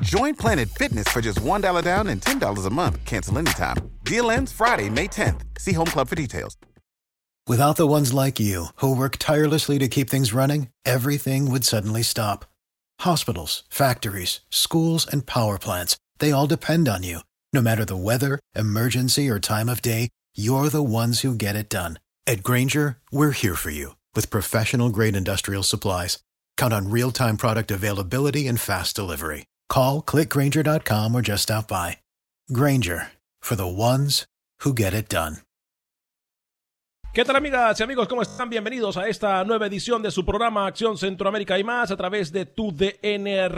Join Planet Fitness for just $1 down and $10 a month. Cancel anytime. Deal ends Friday, May 10th. See Home Club for details. Without the ones like you, who work tirelessly to keep things running, everything would suddenly stop. Hospitals, factories, schools, and power plants, they all depend on you. No matter the weather, emergency, or time of day, you're the ones who get it done. At Granger, we're here for you with professional grade industrial supplies. Count on real time product availability and fast delivery. Call clickgranger.com or just stop by. Granger for the ones who get it done. ¿Qué tal amigas y amigos? ¿Cómo están? Bienvenidos a esta nueva edición de su programa Acción Centroamérica y más a través de tu DN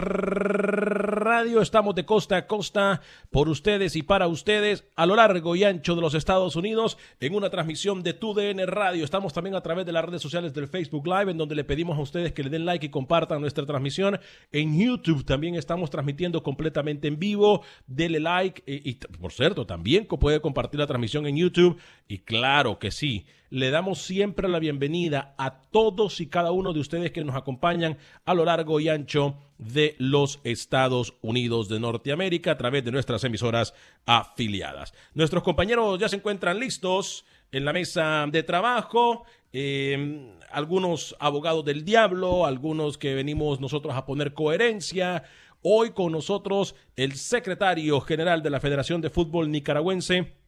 Radio. Estamos de costa a costa por ustedes y para ustedes a lo largo y ancho de los Estados Unidos en una transmisión de tu DN Radio. Estamos también a través de las redes sociales del Facebook Live en donde le pedimos a ustedes que le den like y compartan nuestra transmisión. En YouTube también estamos transmitiendo completamente en vivo. Dele like y, y por cierto también puede compartir la transmisión en YouTube y claro que sí le damos siempre la bienvenida a todos y cada uno de ustedes que nos acompañan a lo largo y ancho de los Estados Unidos de Norteamérica a través de nuestras emisoras afiliadas. Nuestros compañeros ya se encuentran listos en la mesa de trabajo. Eh, algunos abogados del diablo, algunos que venimos nosotros a poner coherencia. Hoy con nosotros el secretario general de la Federación de Fútbol Nicaragüense,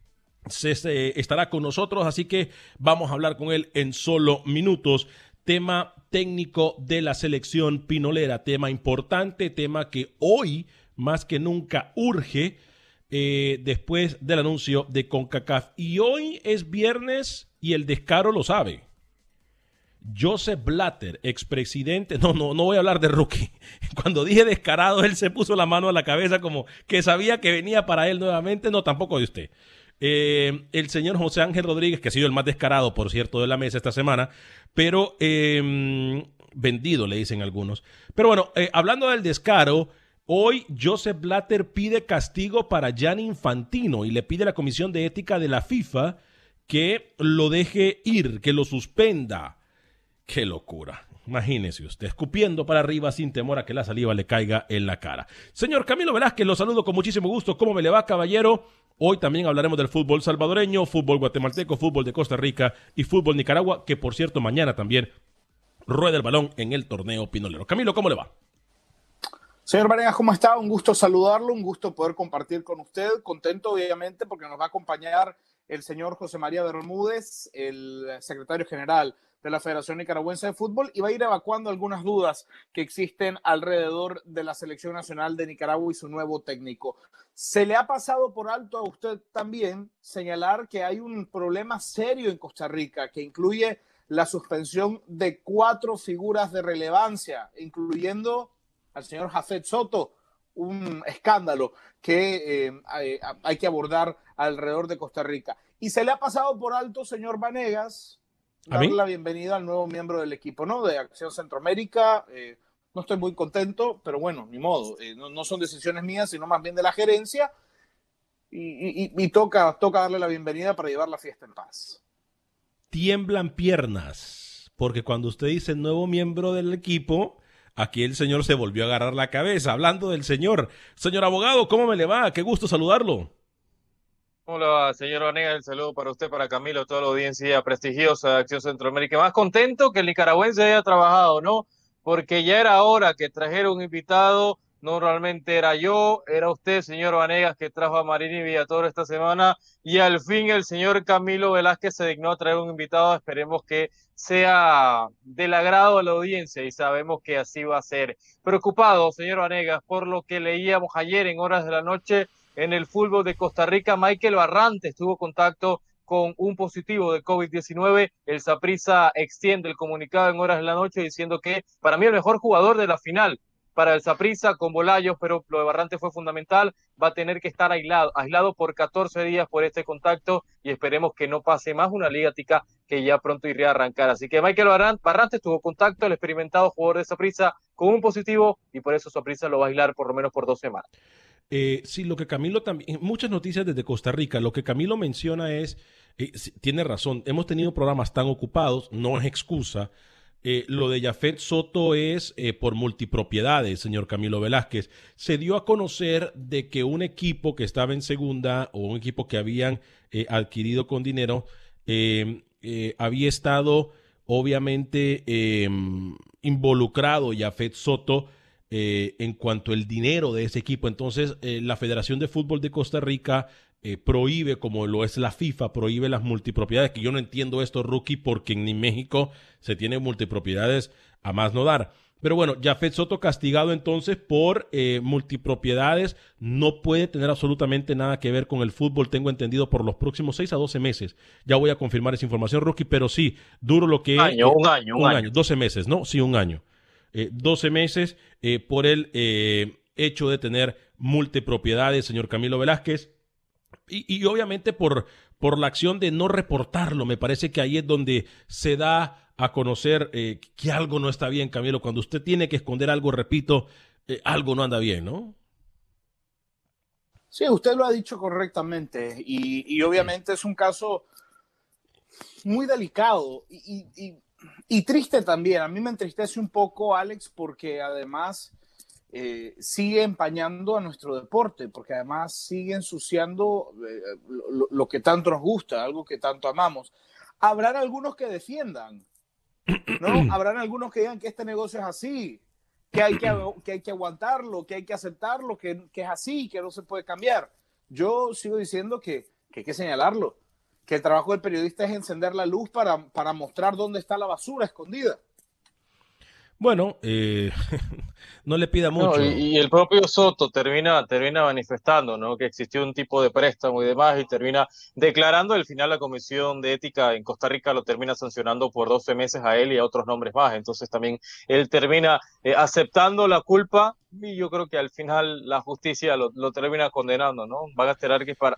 se, estará con nosotros, así que vamos a hablar con él en solo minutos. Tema técnico de la selección pinolera, tema importante, tema que hoy más que nunca urge eh, después del anuncio de CONCACAF. Y hoy es viernes y el descaro lo sabe. Joseph Blatter, expresidente, no, no, no voy a hablar de rookie. Cuando dije descarado, él se puso la mano a la cabeza como que sabía que venía para él nuevamente. No, tampoco de usted. Eh, el señor José Ángel Rodríguez, que ha sido el más descarado, por cierto, de la mesa esta semana, pero eh, vendido, le dicen algunos. Pero bueno, eh, hablando del descaro, hoy Joseph Blatter pide castigo para Gianni Infantino y le pide a la Comisión de Ética de la FIFA que lo deje ir, que lo suspenda. Qué locura. Imagínese usted, escupiendo para arriba sin temor a que la saliva le caiga en la cara. Señor Camilo Velázquez, lo saludo con muchísimo gusto. ¿Cómo me le va, caballero? Hoy también hablaremos del fútbol salvadoreño, fútbol guatemalteco, fútbol de Costa Rica y fútbol Nicaragua, que por cierto mañana también rueda el balón en el torneo pinolero. Camilo, ¿cómo le va? Señor Varegas, ¿cómo está? Un gusto saludarlo, un gusto poder compartir con usted. Contento, obviamente, porque nos va a acompañar el señor José María Bermúdez, el secretario general de la Federación Nicaragüense de Fútbol y va a ir evacuando algunas dudas que existen alrededor de la selección nacional de Nicaragua y su nuevo técnico. Se le ha pasado por alto a usted también señalar que hay un problema serio en Costa Rica que incluye la suspensión de cuatro figuras de relevancia, incluyendo al señor Jafet Soto, un escándalo que eh, hay, hay que abordar alrededor de Costa Rica. Y se le ha pasado por alto, señor Vanegas, darle la bienvenida al nuevo miembro del equipo, ¿no? De Acción Centroamérica. Eh, no estoy muy contento, pero bueno, ni modo. Eh, no, no, son decisiones mías, sino más bien de la gerencia. Y, y, y, toca, toca darle la bienvenida para llevar la fiesta en paz. Tiemblan piernas, porque cuando usted dice nuevo miembro del equipo, aquí el señor se volvió a agarrar la cabeza. Hablando del señor. Señor abogado, ¿cómo me le va? Qué gusto saludarlo. Hola, señor Vanega, el saludo para usted, para Camilo, toda la audiencia prestigiosa de Acción Centroamérica. Más contento que el nicaragüense haya trabajado, ¿no? Porque ya era hora que trajera un invitado Normalmente era yo, era usted, señor Vanegas, que trajo a Marini Villatoro esta semana. Y al fin el señor Camilo Velázquez se dignó a traer un invitado. Esperemos que sea del agrado de la audiencia y sabemos que así va a ser. Preocupado, señor Vanegas, por lo que leíamos ayer en horas de la noche en el fútbol de Costa Rica. Michael Barrantes tuvo contacto con un positivo de COVID-19. El Saprissa extiende el comunicado en horas de la noche diciendo que para mí el mejor jugador de la final para el Saprissa con Bolayos, pero lo de Barrantes fue fundamental. Va a tener que estar aislado, aislado por 14 días por este contacto y esperemos que no pase más una liga tica que ya pronto iría a arrancar. Así que Michael Barrantes tuvo contacto, el experimentado jugador de Saprissa, con un positivo y por eso Saprissa lo va a aislar por lo menos por dos semanas. Eh, sí, lo que Camilo también, muchas noticias desde Costa Rica, lo que Camilo menciona es, eh, tiene razón, hemos tenido programas tan ocupados, no es excusa. Eh, lo de Jafet Soto es eh, por multipropiedades, señor Camilo Velázquez. Se dio a conocer de que un equipo que estaba en segunda o un equipo que habían adquirido con dinero había estado obviamente em, involucrado Jafet Soto eh, en cuanto al dinero de ese equipo. Entonces, eh, la Federación de Fútbol de Costa Rica eh, prohíbe, como lo es la FIFA, prohíbe las multipropiedades, que yo no entiendo esto, rookie, porque en México se tienen multipropiedades a más no dar. Pero bueno, Jafet Soto castigado entonces por multipropiedades no puede tener absolutamente nada que ver con el fútbol, tengo entendido, por los próximos 6 a 12 meses. Ya voy a confirmar esa información, Rookie, pero sí, duro lo que es. Año, un año, un, año. año. 12 meses, ¿no? Sí, un año. 12 eh, meses eh, por el eh, hecho de tener multipropiedades, señor Camilo Velázquez. Y, obviamente por, por la acción de no reportarlo, me parece que ahí es donde se da a conocer que algo no está bien, Camilo. Cuando usted tiene que esconder algo, repito, algo no anda bien, ¿no? Sí, usted lo ha dicho correctamente y, obviamente es un caso muy delicado y triste también. A mí me entristece un poco, Alex, porque además eh, sigue empañando a nuestro deporte, porque además sigue ensuciando eh, lo, que tanto nos gusta, algo que tanto amamos. Habrán algunos que defiendan, ¿no? Habrán algunos que digan que este negocio es así, que hay que, que, hay que aguantarlo, que hay que aceptarlo, que, que es así, que no se puede cambiar. Yo sigo diciendo que, que hay que señalarlo que el trabajo del periodista es encender la luz para, para mostrar dónde está la basura escondida. Bueno, eh, no le pida mucho. y, el propio Soto termina, termina manifestando ¿no? que existió un tipo de préstamo y demás y termina declarando. Al final la Comisión de Ética en Costa Rica lo termina sancionando por 12 meses a él y a otros nombres más. Entonces también él termina eh, aceptando la culpa y yo creo que al final la justicia lo, termina condenando, ¿no? Van a tener que, para,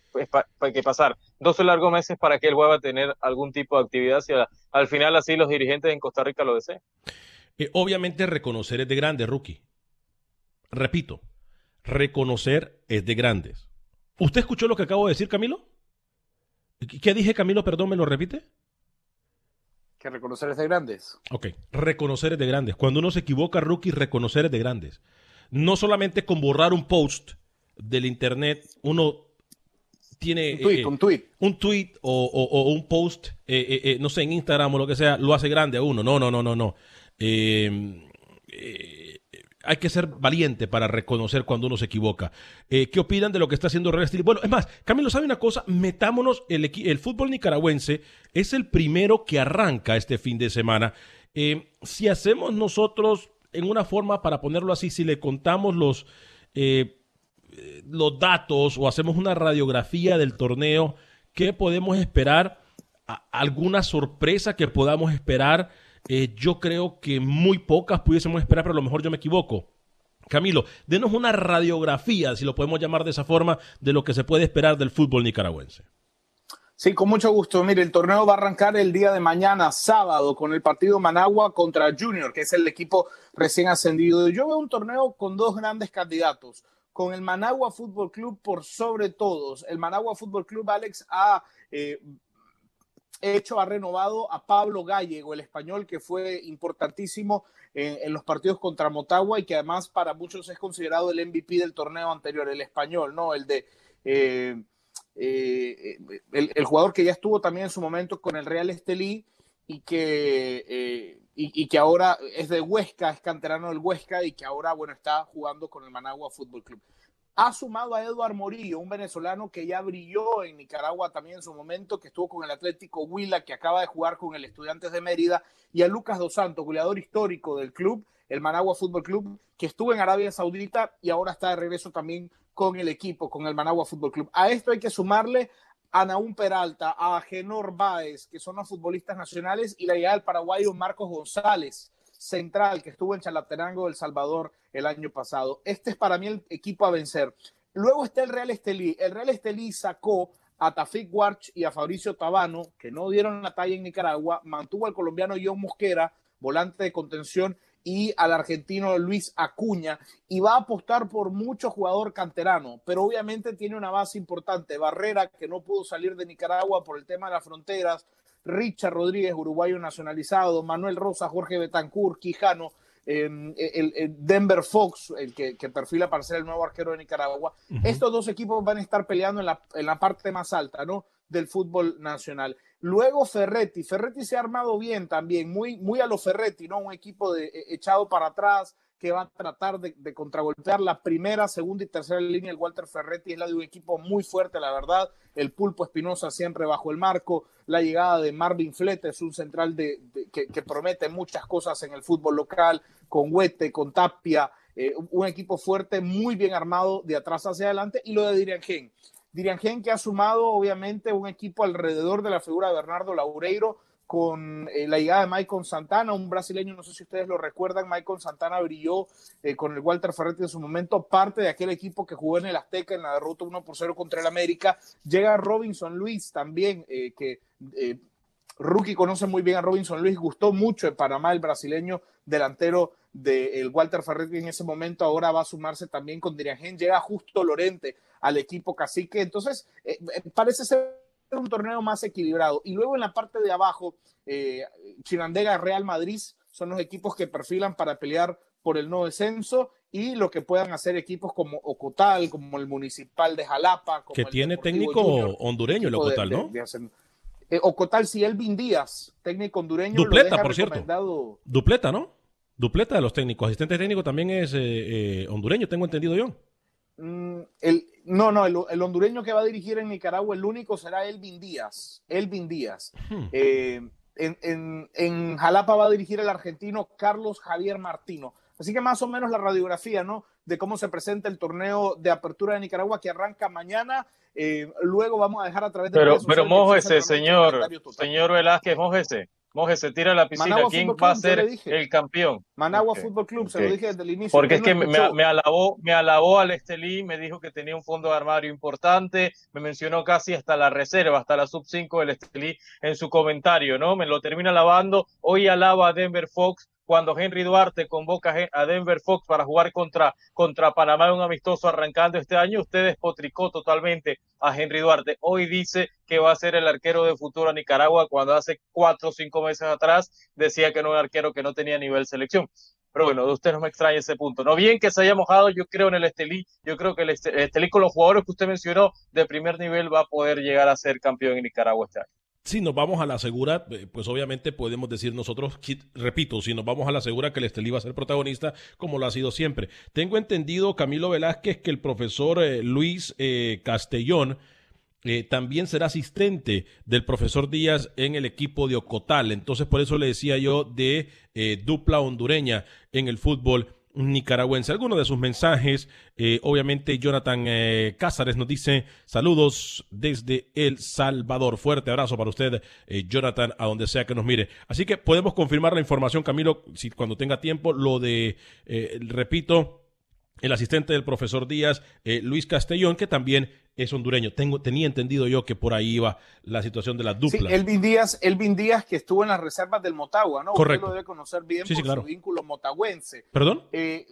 que pasar 12 largos meses para que él vuelva a tener algún tipo de actividad si al final así los dirigentes en Costa Rica lo desean. Eh, obviamente reconocer es de grande, rookie. Repito, reconocer es de grandes. ¿Usted escuchó lo que acabo de decir, Camilo? ¿Qué dije, Camilo? Perdón, ¿me lo repite? Que reconocer es de grandes. Ok, reconocer es de grandes. Cuando uno se equivoca, rookie, reconocer es de grandes. No solamente con borrar un post del internet, uno tiene un tweet, eh, un tweet, un tweet o, un post, eh, no sé, en Instagram o lo que sea, lo hace grande a uno. No, no, no, no, no. Eh, eh, hay que ser valiente para reconocer cuando uno se equivoca. Eh, ¿Qué opinan de lo que está haciendo Real Bueno, es más, Camilo, ¿sabe una cosa? Metámonos, el, el fútbol nicaragüense es el primero que arranca este fin de semana. si hacemos nosotros, en una forma, para ponerlo así, si le contamos los, los datos o hacemos una radiografía del torneo, ¿qué podemos esperar? ¿Alguna sorpresa que podamos esperar? Eh, yo creo que muy pocas pudiésemos esperar, pero a lo mejor yo me equivoco. Camilo, denos una radiografía, si lo podemos llamar de esa forma, de lo que se puede esperar del fútbol nicaragüense. Sí, con mucho gusto. Mire, el torneo va a arrancar el día de mañana, sábado, con el partido Managua contra Junior, que es el equipo recién ascendido. Yo veo un torneo con dos grandes candidatos, con el Managua Fútbol Club por sobre todos. El Managua Fútbol Club, Alex, ha eh, hecho ha renovado a Pablo Gallego, el español que fue importantísimo en, los partidos contra Motagua y que además para muchos es considerado el MVP del torneo anterior, el español, ¿no? El de eh, eh, el, jugador que ya estuvo también en su momento con el Real Estelí y que, eh, y, que ahora es de Huesca, es canterano del Huesca y que ahora, bueno, está jugando con el Managua Fútbol Club. Ha sumado a Eduard Morillo, un venezolano que ya brilló en Nicaragua también en su momento, que estuvo con el Atlético Huila, que acaba de jugar con el Estudiantes de Mérida, y a Lucas Dos Santos, goleador histórico del club, el Managua Fútbol Club, que estuvo en Arabia Saudita y ahora está de regreso también con el equipo, con el Managua Fútbol Club. A esto hay que sumarle a Naún Peralta, a Genor Báez, que son los futbolistas nacionales, y la llegada del paraguayo Marcos González, central, que estuvo en Chalatenango, El Salvador, el año pasado. Este es para mí el equipo a vencer. Luego está el Real Estelí. El Real Estelí sacó a Tafik Warch y a Fabricio Tabano, que no dieron la talla en Nicaragua, mantuvo al colombiano John Mosquera, volante de contención, y al argentino Luis Acuña, y va a apostar por mucho jugador canterano, pero obviamente tiene una base importante. Barrera, que no pudo salir de Nicaragua por el tema de las fronteras, Richard Rodríguez, uruguayo nacionalizado, Manuel Rosa, Jorge Betancourt, Quijano, em, el, Denver Fox, el que, perfila para ser el nuevo arquero de Nicaragua. Estos dos equipos van a estar peleando en la, en la parte más alta, ¿no? Del fútbol nacional. Luego Ferretti, Ferretti se ha armado bien también, muy, muy a lo Ferretti, ¿no? Un equipo de, e, echado para atrás, que va a tratar de, de, contragolpear la primera, segunda y tercera línea. El Walter Ferretti es la de un equipo muy fuerte, la verdad. El Pulpo Espinosa siempre bajo el marco. La llegada de Marvin Flete es un central de, que, promete muchas cosas en el fútbol local, con Huete, con Tapia. Eh, un equipo fuerte, muy bien armado de atrás hacia adelante. Y lo de Dirian Gen. Dirian Gen que ha sumado, obviamente, un equipo alrededor de la figura de Bernardo Laureiro con eh, la llegada de Michael Santana, un brasileño, no sé si ustedes lo recuerdan, Michael Santana brilló eh, con el Walter Ferretti en su momento, parte de aquel equipo que jugó en el Azteca en la derrota 1 por 0 contra el América. Llega Robinson Luis también, eh, que Rookie conoce muy bien a Robinson Luis, gustó mucho en Panamá el brasileño delantero del Walter Ferretti en ese momento, ahora va a sumarse también con Dirigen, llega justo Lorente al equipo cacique, entonces parece ser un torneo más equilibrado. Y luego en la parte de abajo, eh, Chinandega, Real Madrid son los equipos que perfilan para pelear por el no descenso y lo que puedan hacer equipos como Ocotal, como el Municipal de Jalapa. que tiene técnico hondureño el Ocotal, ¿no? Eh, Ocotal, si Elvin Díaz, técnico hondureño. Dupleta, por cierto. Dupleta, ¿no? Dupleta de los técnicos. Asistente técnico también es eh, hondureño, tengo entendido yo. Mm, el, no, no, el, hondureño que va a dirigir en Nicaragua, el único será Elvin Díaz. Elvin Díaz. Hmm. Eh, en, Jalapa va a dirigir el argentino Carlos Javier Martino. Así que más o menos la radiografía, ¿no? De cómo se presenta el torneo de apertura de Nicaragua que arranca mañana. Eh, luego vamos a dejar a través de. Pero, pero mójese, señor, señor Velázquez, mójese. Moje se tira a la piscina. ¿Quién va a ser el campeón? Managua Fútbol Club, se lo dije desde el inicio. Porque es que me, alabó, me alabó al Estelí, me dijo que tenía un fondo de armario importante, me mencionó casi hasta la reserva, hasta la sub 5 del Estelí en su comentario, ¿no? Me lo termina alabando. Hoy alaba a Denver Fox cuando Henry Duarte convoca a Denver Fox para jugar contra, contra Panamá un amistoso arrancando este año, usted despotricó totalmente a Henry Duarte. Hoy dice que va a ser el arquero de futuro a Nicaragua cuando hace cuatro o cinco meses atrás decía que no era un arquero que no tenía nivel selección. Pero bueno, de usted no me extraña ese punto. No bien que se haya mojado, yo creo en el Estelí, yo creo que el Estelí con los jugadores que usted mencionó de primer nivel va a poder llegar a ser campeón en Nicaragua este año. Si nos vamos a la segura, eh, pues obviamente podemos decir nosotros, repito, si nos vamos a la segura que el Estelí va a ser protagonista, como lo ha sido siempre. Tengo entendido, Camilo Velázquez, que el profesor eh, Luis eh, Castellón también será asistente del profesor Díaz en el equipo de Ocotal. Entonces, por eso le decía yo de dupla hondureña en el fútbol nicaragüense. Algunos de sus mensajes, eh, obviamente Jonathan eh, Cázares nos dice saludos desde El Salvador. Fuerte abrazo para usted, eh, Jonathan, a donde sea que nos mire. Así que podemos confirmar la información, Camilo, si cuando tenga tiempo, lo de, repito, el asistente del profesor Díaz, Luis Castellón, que también es hondureño. Tengo, tenía entendido yo que por ahí iba la situación de la dupla. Sí, Elvin Díaz, Elvin Díaz que estuvo en las reservas del Motagua, ¿no? Correcto. Usted lo debe conocer bien por su vínculo motagüense. ¿Perdón? Eh,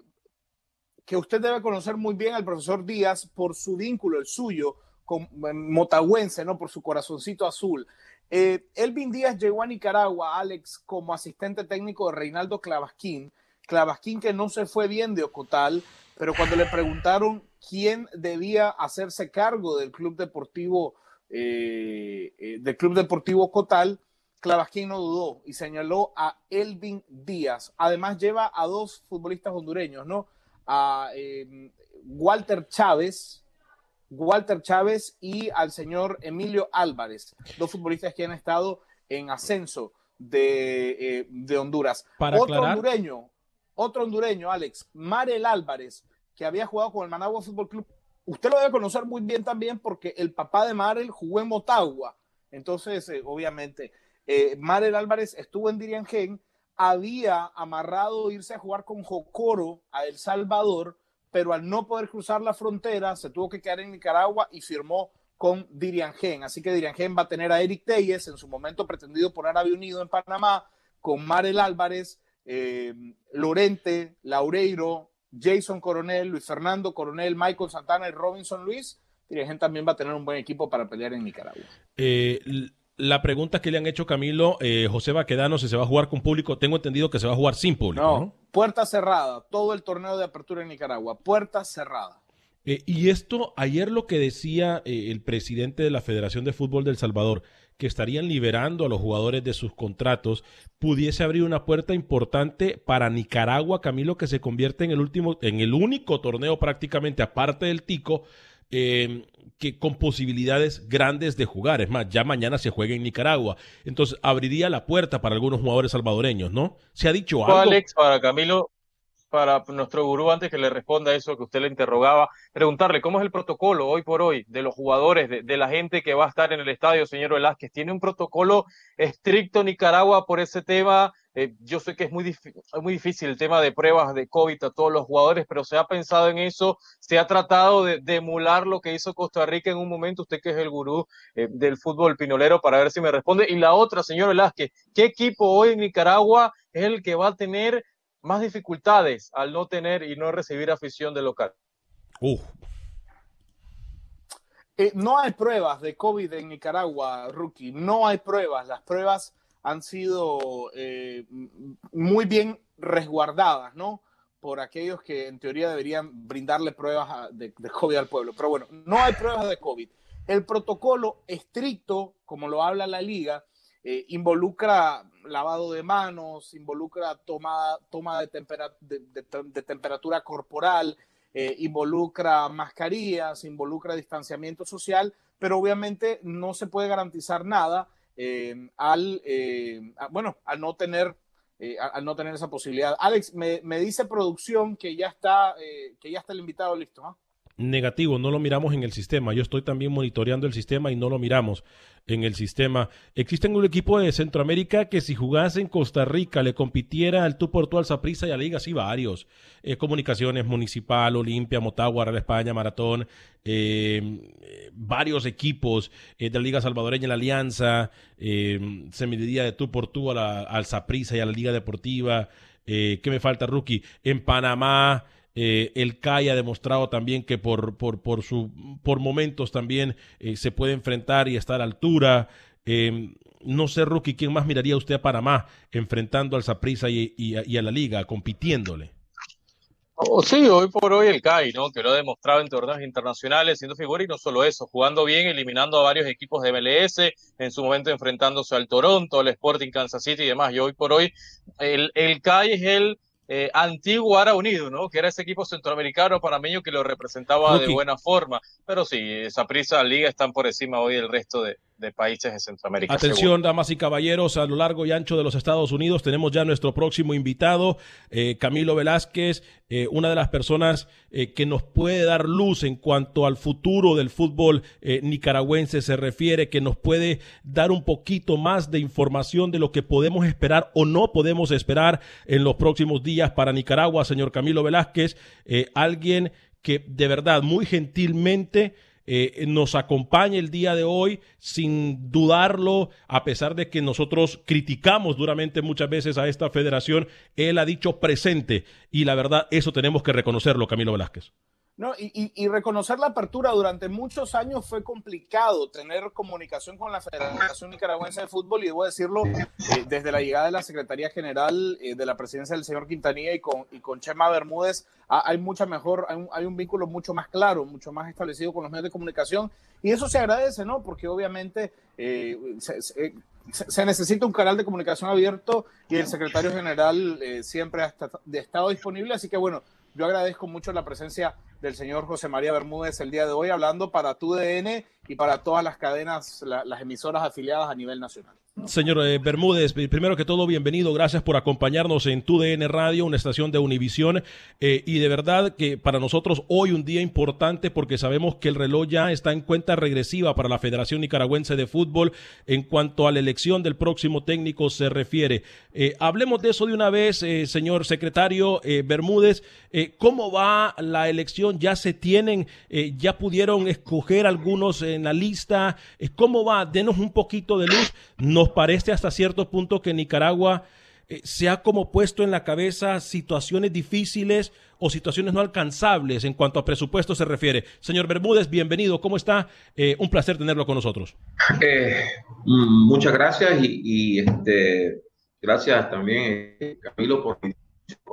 que usted debe conocer muy bien al profesor Díaz por su vínculo, el suyo, con eh, motagüense, ¿no? Por su corazoncito azul. Eh, Elvin Díaz llegó a Nicaragua, Alex, como asistente técnico de Reinaldo Clavasquín. Clavasquín que no se fue bien de Ocotal, pero cuando le preguntaron quién debía hacerse cargo del Club Deportivo, eh, eh, del Club Deportivo Cotal, Clavasquín no dudó y señaló a Elvin Díaz. Además lleva a dos futbolistas hondureños, ¿no? A eh, Walter Chávez, Walter Chávez y al señor Emilio Álvarez, dos futbolistas que han estado en ascenso de, eh, de Honduras. Para otro aclarar- hondureño, otro hondureño, Alex, Marel Álvarez, que había jugado con el Managua Fútbol Club. Usted lo debe conocer muy bien también porque el papá de Marel jugó en Motagua. Entonces, eh, obviamente, eh, Marel Álvarez estuvo en Diriangén, había amarrado irse a jugar con Jocoro a El Salvador, pero al no poder cruzar la frontera, se tuvo que quedar en Nicaragua y firmó con Diriangén. Así que Diriangén va a tener a Eric Telles, en su momento pretendido por Arabia Unido en Panamá, con Marel Álvarez, eh, Lorente, Laureiro, Jason Coronel, Luis Fernando Coronel, Michael Santana y Robinson Luis. Diriangén también va a tener un buen equipo para pelear en Nicaragua. Eh, la pregunta que le han hecho Camilo, eh, José Baquedano, si se va a jugar con público, tengo entendido que se va a jugar sin público, No, ¿no? puerta cerrada, todo el torneo de apertura en Nicaragua, puerta cerrada. Eh, y esto, ayer lo que decía el presidente de la Federación de Fútbol del Salvador, que estarían liberando a los jugadores de sus contratos, pudiese abrir una puerta importante para Nicaragua, Camilo, que se convierte en el último, en el único torneo prácticamente, aparte del Tico, eh, que con posibilidades grandes de jugar. Es más, ya mañana se juega en Nicaragua. Entonces, abriría la puerta para algunos jugadores salvadoreños, ¿no? ¿Se ha dicho algo? Alex, para Camilo, para nuestro gurú, antes que le responda eso que usted le interrogaba, preguntarle cómo es el protocolo hoy por hoy de los jugadores, de, la gente que va a estar en el estadio, señor Velázquez. ¿Tiene un protocolo estricto Nicaragua por ese tema? Eh, yo sé que es muy, muy difícil el tema de pruebas de COVID a todos los jugadores, pero se ha pensado en eso, se ha tratado de, de emular lo que hizo Costa Rica en un momento, usted que es el gurú eh, del fútbol pinolero, para ver si me responde. Y la otra, señor Velázquez, ¿qué equipo hoy en Nicaragua es el que va a tener más dificultades al no tener y no recibir afición de local? Uf, Eh, no hay pruebas de COVID en Nicaragua, Rookie. No hay pruebas. Las pruebas han sido eh, muy bien resguardadas, ¿no? Por aquellos que en teoría deberían brindarle pruebas a- de, de COVID al pueblo. Pero bueno, no hay pruebas de COVID. El protocolo estricto, como lo habla la liga, eh, involucra lavado de manos, involucra toma, toma de, de- temperatura corporal, eh, involucra mascarillas, involucra distanciamiento social, pero obviamente no se puede garantizar nada eh, al, bueno, al no tener al no tener esa posibilidad. Alex, me, me dice producción que ya está que ya está el invitado listo. Negativo, no lo miramos en el sistema. Yo estoy también monitoreando el sistema y no lo miramos en el sistema. Existe un equipo de Centroamérica que si jugase en Costa Rica le compitiera al tú por tú al Saprissa y a la Liga, sí, varios. Eh, comunicaciones Municipal, Olimpia, Motagua, Real España, Maratón, eh, varios equipos eh, de la Liga Salvadoreña, la Alianza, se mediría de tú por tú a la- al Saprissa y a la Liga Deportiva. ¿Qué me falta, Rookie? En Panamá, eh, el CAI ha demostrado también que por, por, por, su, por momentos también eh, se puede enfrentar y estar a altura. Eh, no sé, Rookie, ¿quién más miraría usted a Panamá enfrentando al Saprissa y, y a la Liga, compitiéndole? Oh, sí, hoy por hoy el CAI, ¿no? Que lo ha demostrado en torneos internacionales, siendo figura y no solo eso, jugando bien, eliminando a varios equipos de MLS, en su momento enfrentándose al Toronto, al Sporting Kansas City y demás. Y hoy por hoy el, el CAI es el eh, antiguo Ara Unido, ¿no? Que era ese equipo centroamericano panameño que lo representaba de buena forma. Pero sí, esa prisa liga están por encima hoy del resto de, de países de Centroamérica. seguro. Atención, damas y caballeros, a lo largo y ancho de los Estados Unidos tenemos ya nuestro próximo invitado, eh, Camilo Velázquez, eh, una de las personas eh, que nos puede dar luz en cuanto al futuro del fútbol nicaragüense se refiere, que nos puede dar un poquito más de información de lo que podemos esperar o no podemos esperar en los próximos días para Nicaragua, señor Camilo Velázquez, alguien que de verdad muy gentilmente eh, nos acompaña el día de hoy sin dudarlo, a pesar de que nosotros criticamos duramente muchas veces a esta federación, él ha dicho presente y la verdad eso tenemos que reconocerlo, Camilo Velázquez. No, y, y- reconocer la apertura durante muchos años fue complicado tener comunicación con la Federación Nicaragüense de Fútbol y debo decirlo, eh, desde la llegada de la Secretaría General eh, de la presidencia del señor Quintanilla y con, y con Chema Bermúdez, ha- hay mucha mejor, hay un, hay un vínculo mucho más claro, mucho más establecido con los medios de comunicación y eso se agradece, ¿no? Porque obviamente eh, se- se, necesita un canal de comunicación abierto y el secretario general siempre ha estado disponible, así que bueno, yo agradezco mucho la presencia del señor José María Bermúdez el día de hoy, hablando para TUDN y para todas las cadenas, las emisoras afiliadas a nivel nacional. Señor eh, Bermúdez, primero que todo, bienvenido. Gracias por acompañarnos en TUDN Radio, una estación de Univisión. Eh, y de verdad que para nosotros hoy un día importante porque sabemos que el reloj ya está en cuenta regresiva para la Federación Nicaragüense de Fútbol en cuanto a la elección del próximo técnico se refiere. Eh, hablemos de eso de una vez, señor secretario Bermúdez. ¿Cómo va la elección? ¿Ya se tienen, ya pudieron escoger algunos en la lista? ¿Cómo va? Denos un poquito de luz. Nos parece hasta cierto punto que Nicaragua eh, se ha como puesto en la cabeza situaciones difíciles o situaciones no alcanzables en cuanto a presupuesto se refiere. Señor Bermúdez, bienvenido. ¿Cómo está? Eh, un placer tenerlo con nosotros. Eh, mm, muchas gracias y, este, gracias también, Camilo, por,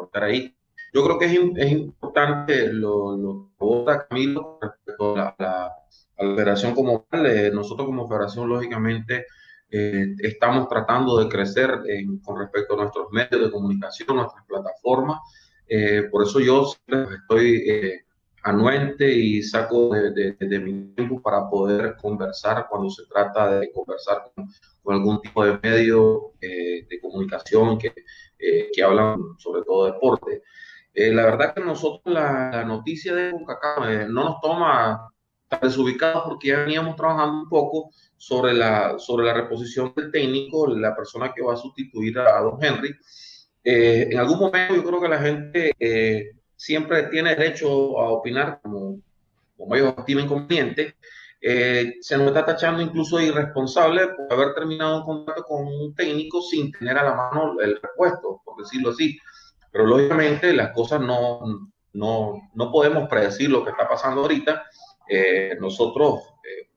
estar ahí. Yo creo que es, importante lo, que vota Camilo respecto a la, la como tal. nosotros como federación, lógicamente, eh, estamos tratando de crecer con respecto a nuestros medios de comunicación, nuestras plataformas. Eh, por eso yo siempre estoy eh, anuente y saco de, mi tiempo para poder conversar cuando se trata de conversar con, algún tipo de medio de comunicación que, que hablan sobre todo de deporte. la verdad que nosotros la, la noticia de CONCACAF no nos toma tan desubicados porque ya veníamos trabajando un poco sobre la, sobre la reposición del técnico, la persona que va a sustituir a, Don Henry. Eh, en algún momento yo creo que la gente eh, siempre tiene derecho a opinar como, como ellos estimen conveniente. Eh, se nos está tachando incluso de irresponsable por haber terminado un contrato con un técnico sin tener a la mano el repuesto, por decirlo así. Pero lógicamente las cosas no, no, no podemos predecir lo que está pasando ahorita. Nosotros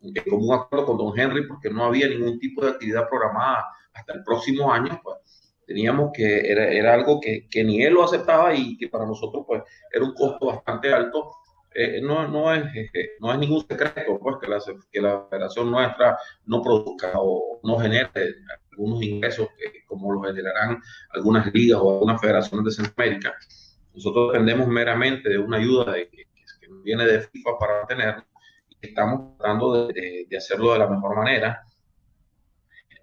en común acuerdo con don Henry, porque no había ningún tipo de actividad programada hasta el próximo año, pues teníamos que, era, era algo que, que, ni él lo aceptaba y que para nosotros pues era un costo bastante alto. Eh, no, no, es, no es ningún secreto pues que la, que la federación nuestra no produzca o no genere algunos ingresos como lo generarán algunas ligas o algunas federaciones de Centroamérica. Nosotros dependemos meramente de una ayuda de, que, viene de FIFA para mantenernos estamos tratando de, hacerlo de la mejor manera.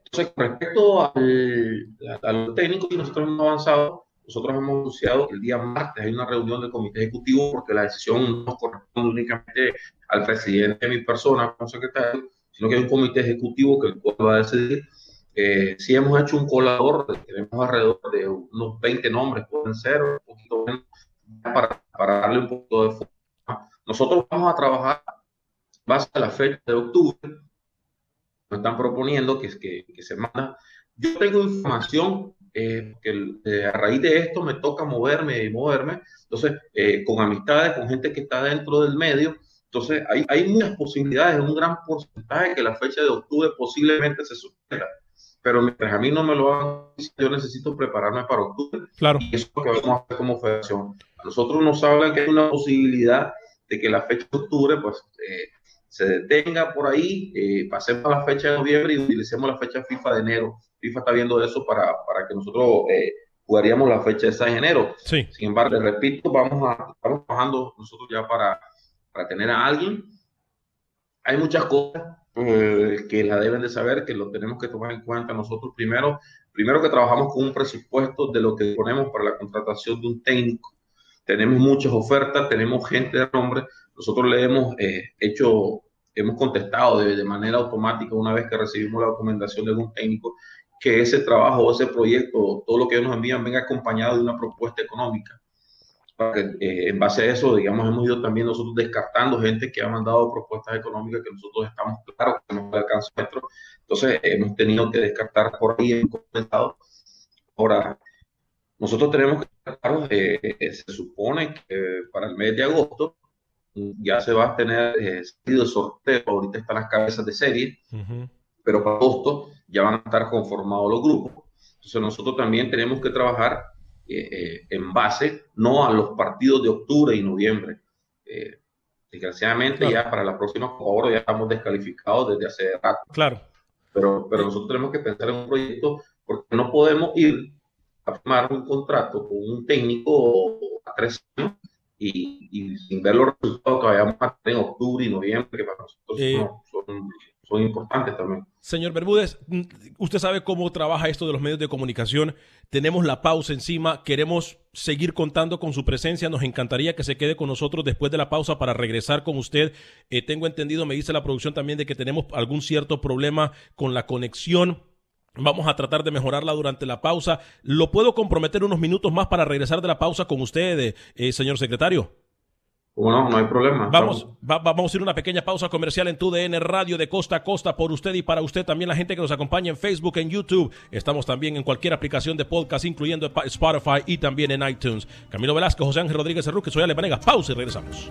Entonces, respecto al, a los técnicos nosotros hemos avanzado, nosotros hemos anunciado que el día martes hay una reunión del comité ejecutivo porque la decisión no corresponde únicamente al presidente de mi persona como secretario, sino que hay un comité ejecutivo que el cual va a decidir. Eh, si hemos hecho un colador, tenemos alrededor de unos 20 nombres, pueden ser un poquito menos, para, para darle un poquito de forma. Nosotros vamos a trabajar base a la fecha de octubre, me están proponiendo que, que, que se manda. Yo tengo información eh, que eh, a raíz de esto me toca moverme y moverme, entonces, eh, con amistades, con gente que está dentro del medio, entonces hay, hay muchas posibilidades, un gran porcentaje que la fecha de octubre posiblemente se supera. Pero mientras a mí no me lo hagan, yo necesito prepararme para octubre. Claro. Y eso es lo que vamos a hacer como federación. A nosotros nos hablan que hay una posibilidad de que la fecha de octubre, pues, se detenga por ahí, eh, pasemos a la fecha de noviembre y utilicemos la fecha FIFA de enero. FIFA está viendo eso para, para que nosotros eh, jugaríamos la fecha esa de enero. Sí. Sin embargo, repito, vamos a, estamos trabajando nosotros ya para, para tener a alguien. Hay muchas cosas eh, que la deben de saber, que lo tenemos que tomar en cuenta nosotros primero. Primero que trabajamos con un presupuesto de lo que ponemos para la contratación de un técnico. Tenemos muchas ofertas, tenemos gente de nombre, nosotros le hemos eh, hecho, hemos contestado de, manera automática una vez que recibimos la recomendación de algún técnico que ese trabajo ese proyecto, todo lo que ellos nos envían, venga acompañado de una propuesta económica. Para que eh, en base a eso, digamos, hemos ido también nosotros descartando gente que ha mandado propuestas económicas que nosotros estamos claros que no alcanza nuestro. Entonces, hemos tenido que descartar por ahí en comentado. Ahora, nosotros tenemos que, eh, se supone que para el mes de agosto ya se va a tener eh, el sorteo, ahorita están las cabezas de serie, pero para agosto ya van a estar conformados los grupos. Entonces nosotros también tenemos que trabajar eh, eh, en base no a los partidos de octubre y noviembre. desgraciadamente ya para la próxima hora ya estamos descalificados desde hace rato. Claro. pero, pero nosotros tenemos que pensar en un proyecto porque no podemos ir a firmar un contrato con un técnico a tres años y, sin ver los resultados que vayamos a tener en octubre y noviembre, que para nosotros eh, son, son importantes también. Señor Bermúdez, usted sabe cómo trabaja esto de los medios de comunicación. Tenemos la pausa encima, queremos seguir contando con su presencia. Nos encantaría que se quede con nosotros después de la pausa para regresar con usted. Eh, tengo entendido, me dice la producción también, de que tenemos algún cierto problema con la conexión. Vamos a tratar de mejorarla durante la pausa. ¿Lo puedo comprometer unos minutos más para regresar de la pausa con usted, eh, señor secretario? Bueno, no hay problema. Vamos, vamos a ir a una pequeña pausa comercial en tu DN Radio de costa a costa por usted y para usted también la gente que nos acompaña en Facebook, en YouTube. Estamos también en cualquier aplicación de podcast, incluyendo Spotify y también en iTunes. Camilo Velasco, José Ángel Rodríguez Cerruque, soy Ale Pausa y regresamos.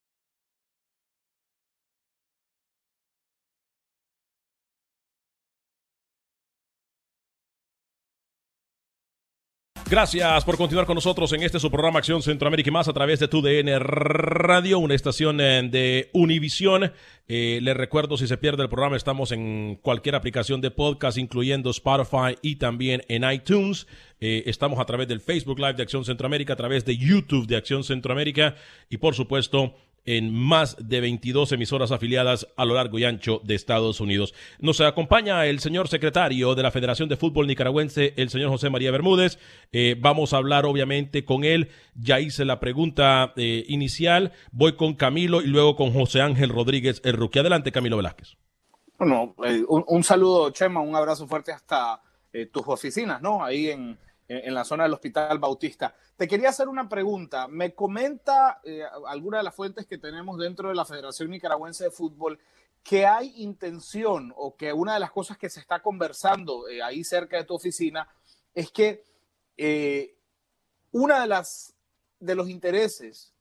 Gracias por continuar con nosotros en este su programa Acción Centroamérica y más a través de tu DN Radio, una estación eh, de Univisión. Eh, les recuerdo, si se pierde el programa, estamos en cualquier aplicación de podcast, incluyendo Spotify y también en iTunes. Eh, estamos a través del Facebook Live de Acción Centroamérica, a través de YouTube de Acción Centroamérica y, por supuesto, en más de 22 emisoras afiliadas a lo largo y ancho de Estados Unidos. Nos acompaña el señor secretario de la Federación de Fútbol Nicaragüense, el señor José María Bermúdez. Eh, vamos a hablar obviamente con él. Ya hice la pregunta eh, inicial. Voy con Camilo y luego con José Ángel Rodríguez Erruque. Adelante, Camilo Velázquez. Bueno, eh, un, saludo, Chema, un abrazo fuerte hasta tus oficinas, ¿no? Ahí en, en la zona del Hospital Bautista. Te quería hacer una pregunta. Me comenta eh, alguna de las fuentes que tenemos dentro de la Federación Nicaragüense de Fútbol que hay intención o que una de las cosas que se está conversando eh, ahí cerca de tu oficina es que eh, una de las de los intereses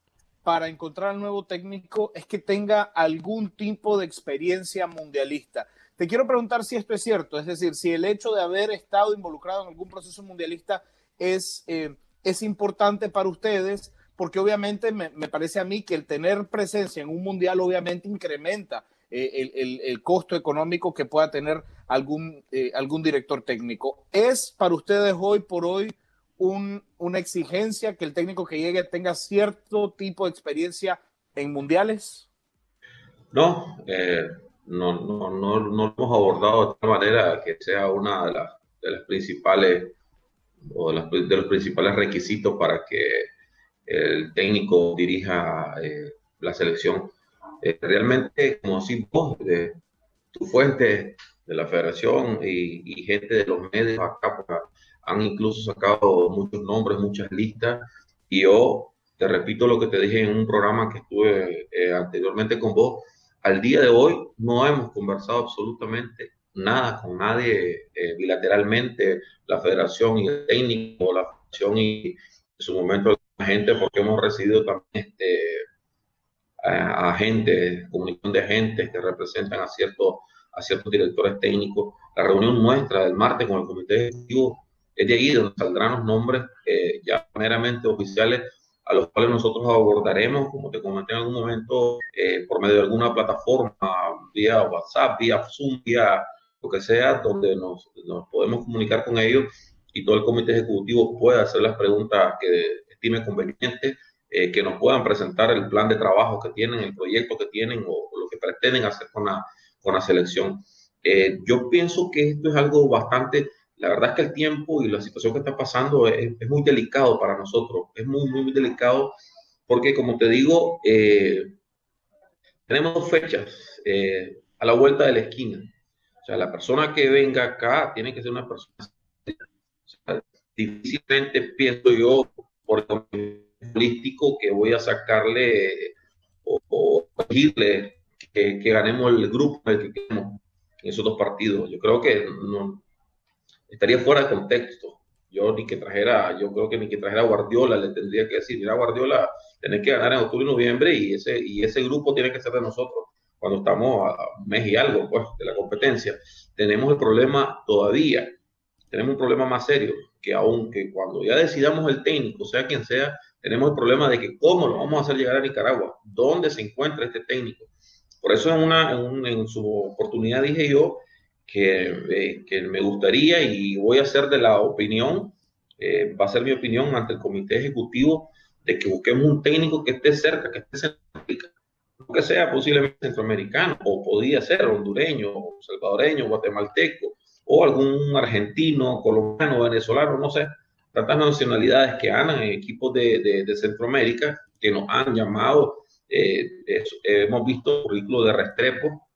para encontrar al nuevo técnico es que tenga algún tipo de experiencia mundialista. Te quiero preguntar si esto es cierto, es decir, si el hecho de haber estado involucrado en algún proceso mundialista es, eh, es importante para ustedes, porque obviamente me, parece a mí que el tener presencia en un mundial obviamente incrementa eh, el, costo económico que pueda tener algún, eh, algún director técnico. ¿Es para ustedes hoy por hoy una exigencia que el técnico que llegue tenga cierto tipo de experiencia en mundiales? No, no, no, no, no lo hemos abordado de tal manera que sea una de las, de las principales o de, los principales requisitos para que el técnico dirija eh, la selección. Eh, realmente, como si vos, de tu fuente de la federación y, gente de los medios acá pues, han incluso sacado muchos nombres, muchas listas, y yo te repito lo que te dije en un programa que estuve eh, anteriormente con vos, al día de hoy no hemos conversado absolutamente nada con nadie eh, bilateralmente, la federación y el técnico, la federación y en su momento la gente, porque hemos recibido también este, a, agentes, comunicación de agentes que representan a ciertos, a ciertos directores técnicos. La reunión nuestra del martes con el comité ejecutivo es de ahí donde saldrán los nombres eh, ya meramente oficiales a los cuales nosotros abordaremos, como te comenté en algún momento, eh, por medio de alguna plataforma, vía WhatsApp, vía Zoom, vía lo que sea, donde nos, podemos comunicar con ellos y todo el comité ejecutivo pueda hacer las preguntas que estime convenientes, eh, que nos puedan presentar el plan de trabajo que tienen, el proyecto que tienen o, lo que pretenden hacer con la, con la selección. Eh, yo pienso que esto es algo bastante la verdad es que el tiempo y la situación que está pasando es, muy delicado para nosotros, es muy, muy, muy delicado porque, como te digo, eh, tenemos fechas eh, a la vuelta de la esquina. O sea, la persona que venga acá tiene que ser una persona. difícilmente pienso yo, por el político, que voy a sacarle o, exigirle que, ganemos el grupo en el que queremos en esos dos partidos. Yo creo que no, estaría fuera de contexto. Yo ni que trajera, yo creo que ni que trajera Guardiola le tendría que decir, mira Guardiola, tenés que ganar en octubre y noviembre y ese, y ese grupo tiene que ser de nosotros cuando estamos a un mes y algo pues, de la competencia. Tenemos el problema todavía, tenemos un problema más serio, que aunque cuando ya decidamos el técnico, sea quien sea, tenemos el problema de que cómo lo vamos a hacer llegar a Nicaragua, dónde se encuentra este técnico. Por eso en, una, en, su oportunidad dije yo que, eh, que, me gustaría y voy a ser de la opinión, eh, va a ser mi opinión ante el comité ejecutivo, de que busquemos un técnico que esté cerca, que esté cerca, que sea posiblemente centroamericano, o podía ser hondureño, salvadoreño, guatemalteco, o algún argentino, colombiano, venezolano, no sé, tantas nacionalidades que andan en equipos de, de, Centroamérica que nos han llamado. Eh, hemos visto currículos de Restrepo,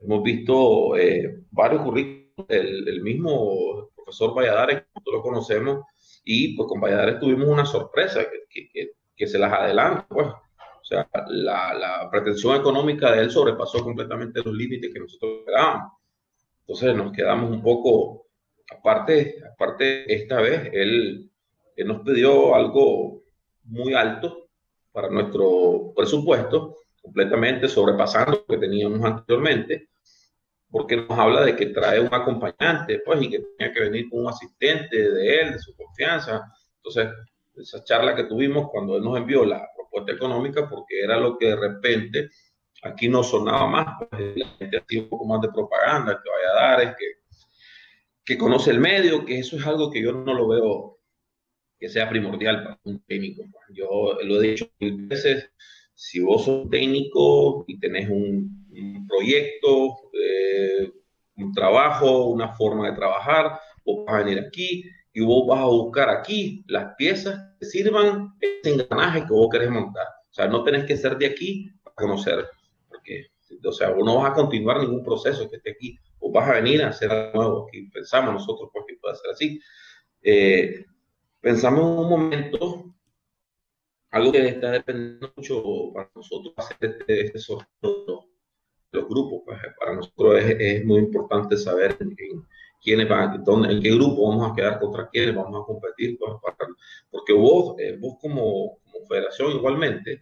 hemos visto eh, varios currículos, el, mismo profesor Valladares, nosotros lo conocemos, y pues con Valladares tuvimos una sorpresa que, que, que se las adelanta, pues. O sea, la, la, pretensión económica de él sobrepasó completamente los límites que nosotros esperábamos. Entonces nos quedamos un poco, aparte, aparte esta vez, él, nos pidió algo muy alto para nuestro presupuesto, completamente sobrepasando lo que teníamos anteriormente, porque nos habla de que trae un acompañante, pues, y que tenía que venir con un asistente de él, de su confianza. Entonces, esa charla que tuvimos cuando él nos envió la propuesta económica, porque era lo que de repente Aquí no sonaba más, pues, la gente hacía un poco más de propaganda, que vaya a dar, es que, que conoce el medio, que eso es algo que yo no lo veo que sea primordial para un técnico. Pues. Yo lo he dicho mil veces, si vos sos técnico y tenés un, proyecto, eh, un trabajo, una forma de trabajar, vos vas a venir aquí y vos vas a buscar aquí las piezas que sirvan ese engranaje que vos querés montar. O sea, no tenés que ser de aquí para conocer o sea, vos no vas a continuar ningún proceso que esté aquí, o vas a venir a hacer algo nuevo, que pensamos nosotros porque puede ser así. Eh, pensamos en un momento, algo que está dependiendo mucho para nosotros hacer este, este sorteo los grupos, pues, para nosotros es, es, muy importante saber en, quiénes van, dónde, en qué grupo vamos a quedar contra quiénes vamos a competir, pues, porque vos, eh, vos como, como federación igualmente,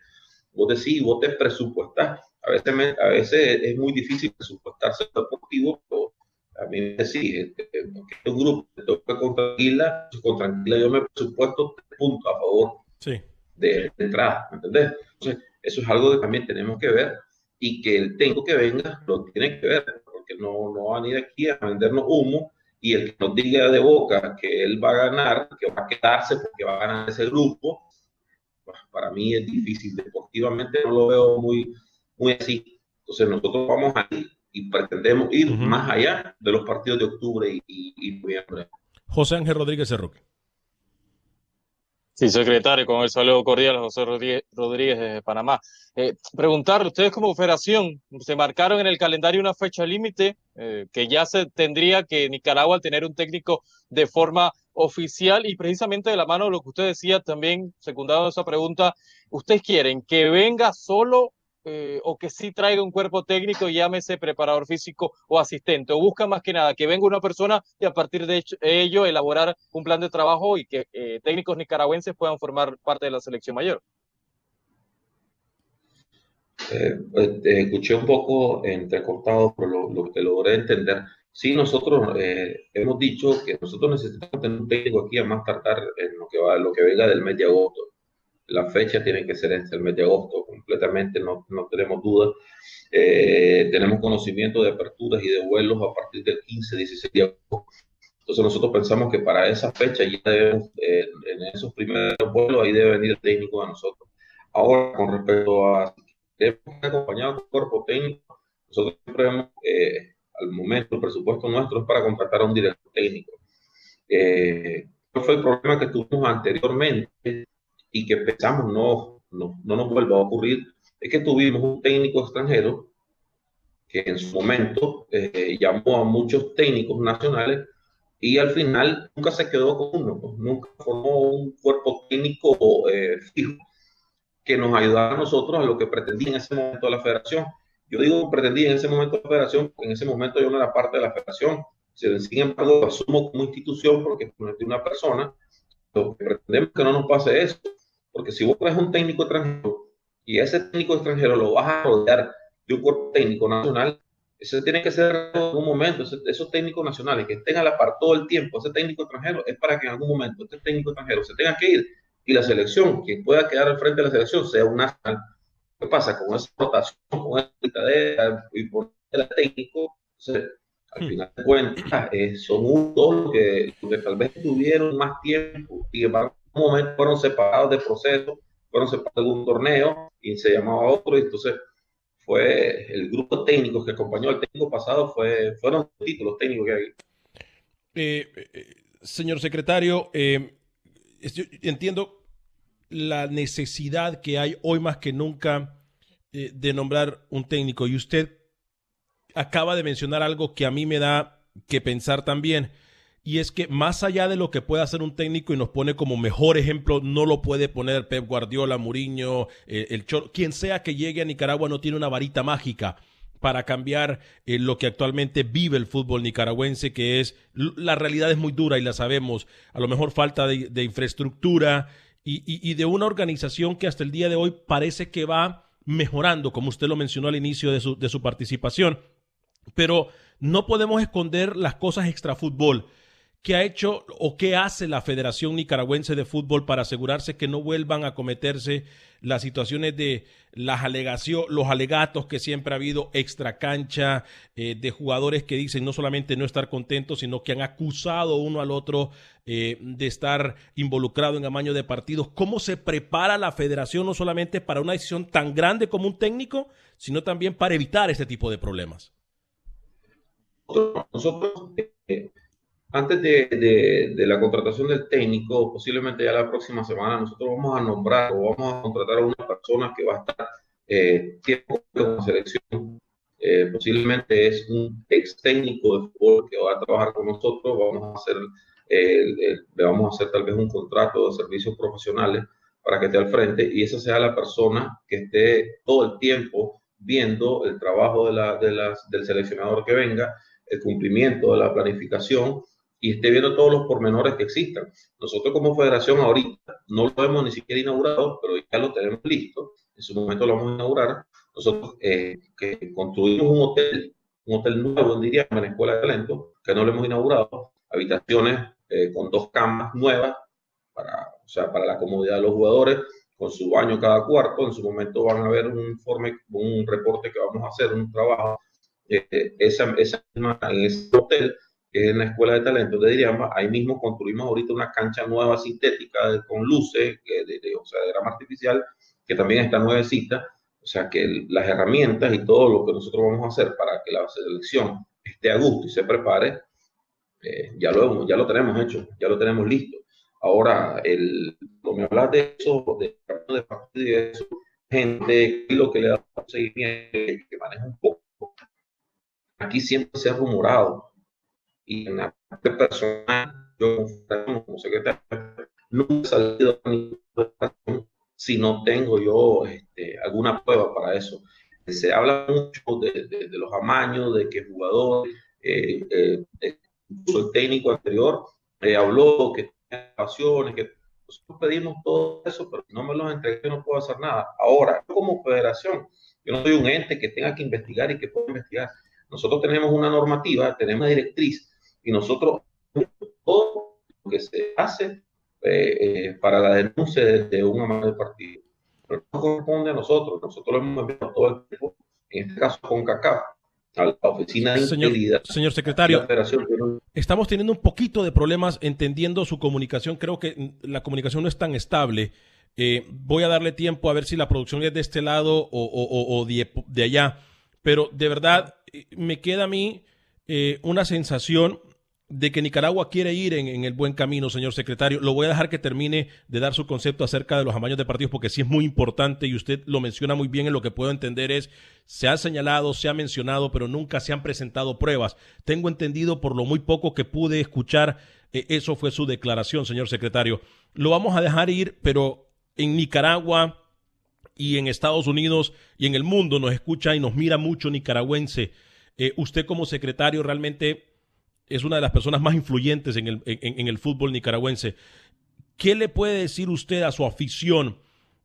vos decís, vos te presupuestás a veces, a veces es muy difícil presupuestarse deportivo, pero a mí me sí, este, este grupo que toca con tranquila, con tranquila yo me presupuesto tres puntos a favor sí. de, entrada, ¿me entendés? Entonces, eso es algo que también tenemos que ver y que el técnico que venga lo tiene que ver, porque no, no van a ir aquí a vendernos humo y el que nos diga de boca que él va a ganar, que va a quedarse porque va a ganar ese grupo, pues, para mí es difícil. Deportivamente no lo veo muy, muy así. Entonces nosotros vamos a ir y pretendemos ir más allá de los partidos de octubre y, noviembre. José Ángel Rodríguez Cerroque. Sí, secretario, con el saludo cordial a José Rodríguez, de Panamá. Eh, preguntarle, ustedes como federación, se marcaron en el calendario una fecha límite eh, que ya se tendría que Nicaragua tener un técnico de forma oficial y precisamente de la mano de lo que usted decía también, secundado esa pregunta, ¿ustedes quieren que venga solo eh, o que sí traiga un cuerpo técnico, llámese preparador físico o asistente, o busca más que nada que venga una persona y a partir de ello elaborar un plan de trabajo y que eh, técnicos nicaragüenses puedan formar parte de la selección mayor. Eh, pues, escuché un poco entrecortado, pero lo, que logré entender. Sí, nosotros hemos dicho que nosotros necesitamos tener un técnico aquí a más tardar en lo que, va, lo que venga del mes de agosto la fecha tiene que ser este, el mes de agosto, completamente, no, no tenemos dudas. Eh, tenemos conocimiento de aperturas y de vuelos a partir del 15, 16 de agosto. Entonces nosotros pensamos que para esa fecha ya debemos, eh, en esos primeros vuelos, ahí debe venir el técnico a nosotros. Ahora, con respecto a debemos acompañado un cuerpo técnico, nosotros siempre vemos, eh, al momento, el presupuesto nuestro es para contratar a un director técnico. ¿Cuál fue el problema que tuvimos anteriormente? Y que pensamos no, no, no nos vuelva a ocurrir, es que tuvimos un técnico extranjero que en su momento eh, llamó a muchos técnicos nacionales y al final nunca se quedó con uno, pues, nunca formó un cuerpo técnico eh, fijo que nos ayudara a nosotros a lo que pretendía en ese momento la federación. Yo digo pretendía en ese momento la federación, porque en ese momento yo no era parte de la federación. Sin embargo, lo asumo como institución porque es una persona. Lo que pretendemos que no nos pase eso. Porque si vos traes un técnico extranjero y ese técnico extranjero lo vas a rodear de un cuerpo técnico nacional, ese tiene que ser en algún momento, esos técnicos nacionales que estén a la par todo el tiempo, ese técnico extranjero, es para que en algún momento este técnico extranjero se tenga que ir y la selección, que pueda quedar al frente de la selección, sea un nacional. ¿Qué pasa con esa rotación, con esa pitadera y por el técnico? al hmm. final de cuentas, eh, son dos que, que, tal vez tuvieron más tiempo y un momento fueron separados de proceso, fueron separados de un torneo y se llamaba otro, y entonces fue el grupo técnico que acompañó al técnico pasado, fue, fueron los títulos técnicos que hay. Eh, eh, señor secretario, entiendo la necesidad que hay hoy más que nunca eh, de nombrar un técnico. Y usted acaba de mencionar algo que a mí me da que pensar también. Y es que más allá de lo que pueda hacer un técnico y nos pone como mejor ejemplo, no lo puede poner Pep Guardiola, Mourinho, eh, el Chor, quien sea que llegue a Nicaragua no tiene una varita mágica para cambiar eh, lo que actualmente vive el fútbol nicaragüense, que es la realidad es muy dura y la sabemos. A lo mejor falta de infraestructura, y, de una organización que hasta el día de hoy parece que va mejorando, como usted lo mencionó al inicio de su, de su participación. Pero no podemos esconder las cosas extrafútbol. ¿Qué ha hecho o qué hace la Federación Nicaragüense de Fútbol para asegurarse que no vuelvan a cometerse las situaciones de las alegaciones, los alegatos que siempre ha habido extra cancha, eh, de jugadores que dicen no solamente no estar contentos, sino que han acusado uno al otro eh, de estar involucrado en amaño de partidos? ¿Cómo se prepara la Federación no solamente para una decisión tan grande como un técnico, sino también para evitar este tipo de problemas? Nosotros, eh, antes de, la contratación del técnico, posiblemente ya la próxima semana, nosotros vamos a nombrar o vamos a contratar a una persona que va a estar eh, tiempo con la selección. Eh, posiblemente es un ex técnico de fútbol que va a trabajar con nosotros. Vamos a hacer, le vamos a hacer tal vez un contrato de servicios profesionales para que esté al frente y esa sea la persona que esté todo el tiempo viendo el trabajo de la, de las, del seleccionador que venga, el cumplimiento de la planificación y esté viendo todos los pormenores que existan. Nosotros como federación ahorita no lo hemos ni siquiera inaugurado, pero ya lo tenemos listo. En su momento lo vamos a inaugurar. Nosotros eh, que construimos un hotel, un hotel nuevo, diría, en la Escuela de Talento, que no lo hemos inaugurado, habitaciones eh, con dos camas nuevas para, o sea, para la comodidad de los jugadores, con su baño cada cuarto. En su momento van a ver un informe, un reporte que vamos a hacer, un trabajo. Eh, esa, esa, en ese hotel en la Escuela de Talentos de Diriamba, ahí mismo construimos ahorita una cancha nueva sintética con luces, de, o sea, de grama artificial, que también está nuevecita, o sea, que las herramientas y todo lo que nosotros vamos a hacer para que la selección esté a gusto y se prepare, eh, ya, lo, ya lo tenemos hecho, ya lo tenemos listo. Ahora, el, como me hablas de eso, de, de y eso, gente, lo que le da seguimiento, que maneja un poco. Aquí siempre se ha rumorado, y en la parte personal, yo como secretario, no he salido a ninguna si no tengo yo este, alguna prueba para eso. Se habla mucho de, de, los amaños, de que el jugador, eh, eh, incluso el técnico anterior, eh, habló que tenía pasiones, que nosotros pedimos todo eso, pero no me los entregué, no puedo hacer nada. Ahora, como federación, yo no soy un ente que tenga que investigar y que pueda investigar. Nosotros tenemos una normativa, tenemos una directriz y nosotros todo lo que se hace eh, eh, para la denuncia de, un amado partido. Pero no corresponde a nosotros, nosotros lo hemos enviado todo el tiempo, en este caso con CACAF, a la oficina de señor, Señor secretario, estamos teniendo un poquito de problemas entendiendo su comunicación. Creo que la comunicación no es tan estable. Eh, voy a darle tiempo a ver si la producción es de este lado o, de, allá. Pero de verdad, me queda a mí una sensación de que Nicaragua quiere ir en, el buen camino, señor secretario. Lo voy a dejar que termine de dar su concepto acerca de los amaños de partidos, porque sí es muy importante y usted lo menciona muy bien. En lo que puedo entender es, se ha señalado, se ha mencionado, pero nunca se han presentado pruebas. Tengo entendido por lo muy poco que pude escuchar, eh, eso fue su declaración, señor secretario. Lo vamos a dejar ir, pero en Nicaragua y en Estados Unidos y en el mundo nos escucha y nos mira mucho nicaragüense. Eh, usted como secretario realmente es una de las personas más influyentes en el, en, el fútbol nicaragüense. ¿Qué le puede decir usted a su afición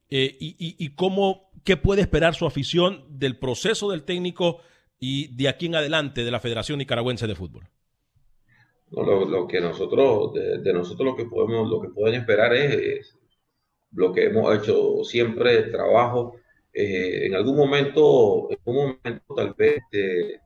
eh, y, cómo, qué puede esperar su afición del proceso del técnico y de aquí en adelante de la Federación Nicaragüense de Fútbol? lo, que nosotros, de, nosotros lo que podemos, lo que pueden esperar es, lo que hemos hecho siempre, trabajo. Eh, en algún momento, en un momento tal vez eh,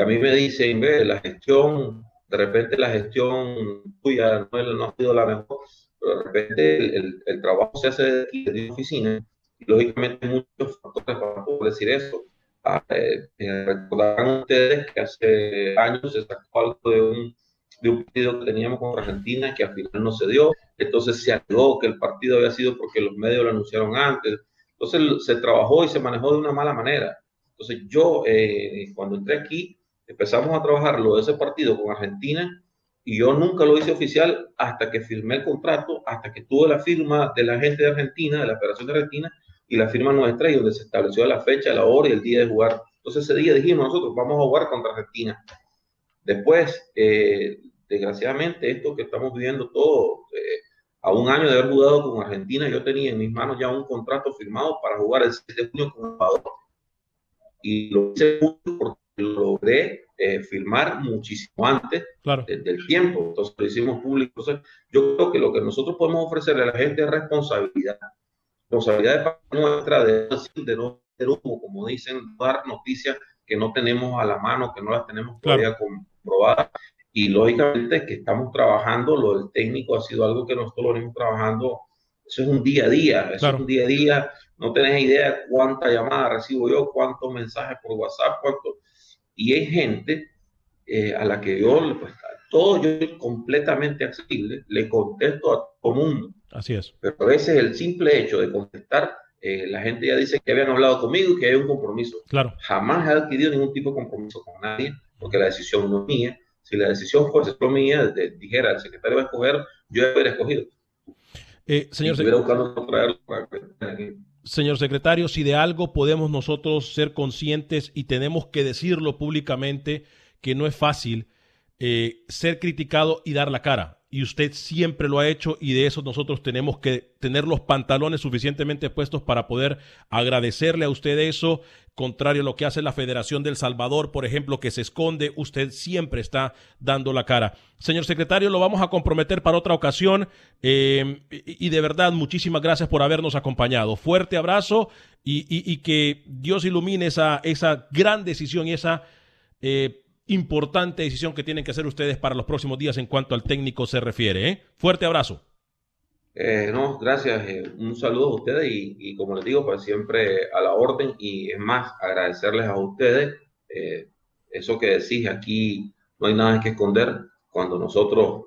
a mí me dicen, ve, la gestión, de repente la gestión tuya no, no ha sido la mejor, pero de repente el, trabajo se hace de aquí, de oficina, y lógicamente muchos factores para poder decir eso. Ah, eh, eh, recordarán ustedes que hace años se sacó algo de un, de partido que teníamos con Argentina que al final no se dio, entonces se alegó que el partido había sido porque los medios lo anunciaron antes, entonces se trabajó y se manejó de una mala manera. Entonces yo, eh, cuando entré aquí, empezamos a trabajar lo de ese partido con Argentina y yo nunca lo hice oficial hasta que firmé el contrato, hasta que tuve la firma de la gente de Argentina, de la Federación de Argentina, y la firma nuestra, y donde se estableció la fecha, la hora y el día de jugar. Entonces ese día dijimos nosotros, vamos a jugar contra Argentina. Después, eh, desgraciadamente, esto que estamos viviendo todo, eh, a un año de haber jugado con Argentina, yo tenía en mis manos ya un contrato firmado para jugar el 7 de junio con Ecuador y lo hice porque logré eh, filmar muchísimo antes del tiempo. Entonces lo hicimos público. yo creo que lo que nosotros podemos ofrecerle a la gente es responsabilidad. Responsabilidad de nuestra de, de no ser humo, como dicen, dar noticias que no tenemos a la mano, que no las tenemos todavía comprobadas. Y lógicamente que estamos trabajando, lo del técnico ha sido algo que nosotros lo venimos trabajando eso es un día a día, eso es un día a día. No tenés idea de cuántas llamadas recibo yo, cuántos mensajes por WhatsApp, cuánto. Y hay gente eh, a la que yo, pues, todo yo completamente accesible, le contesto a todo mundo. Así es. Pero a veces el simple hecho de contestar, eh, la gente ya dice que habían hablado conmigo y que hay un compromiso. Claro. Jamás he adquirido ningún tipo de compromiso con nadie, porque la decisión no es mía. Si la decisión fuese mía, dijera el secretario va a escoger, yo hubiera escogido. Eh, señor, señor secretario, si de algo podemos nosotros ser conscientes y tenemos que decirlo públicamente, que no es fácil eh, ser criticado y dar la cara y usted siempre lo ha hecho y de eso nosotros tenemos que tener los pantalones suficientemente puestos para poder agradecerle a usted eso, contrario a lo que hace la Federación del Salvador, por ejemplo, que se esconde, usted siempre está dando la cara. Señor secretario, lo vamos a comprometer para otra ocasión eh, y de verdad muchísimas gracias por habernos acompañado. Fuerte abrazo y, que Dios ilumine esa, esa gran decisión y esa... Eh, importante decisión que tienen que hacer ustedes para los próximos días en cuanto al técnico se refiere. ¿eh? Fuerte abrazo. Eh, no, gracias. Eh, un saludo a ustedes y, como les digo, pues siempre a la orden y es más, agradecerles a ustedes. eso que decís aquí, no hay nada que esconder. Cuando nosotros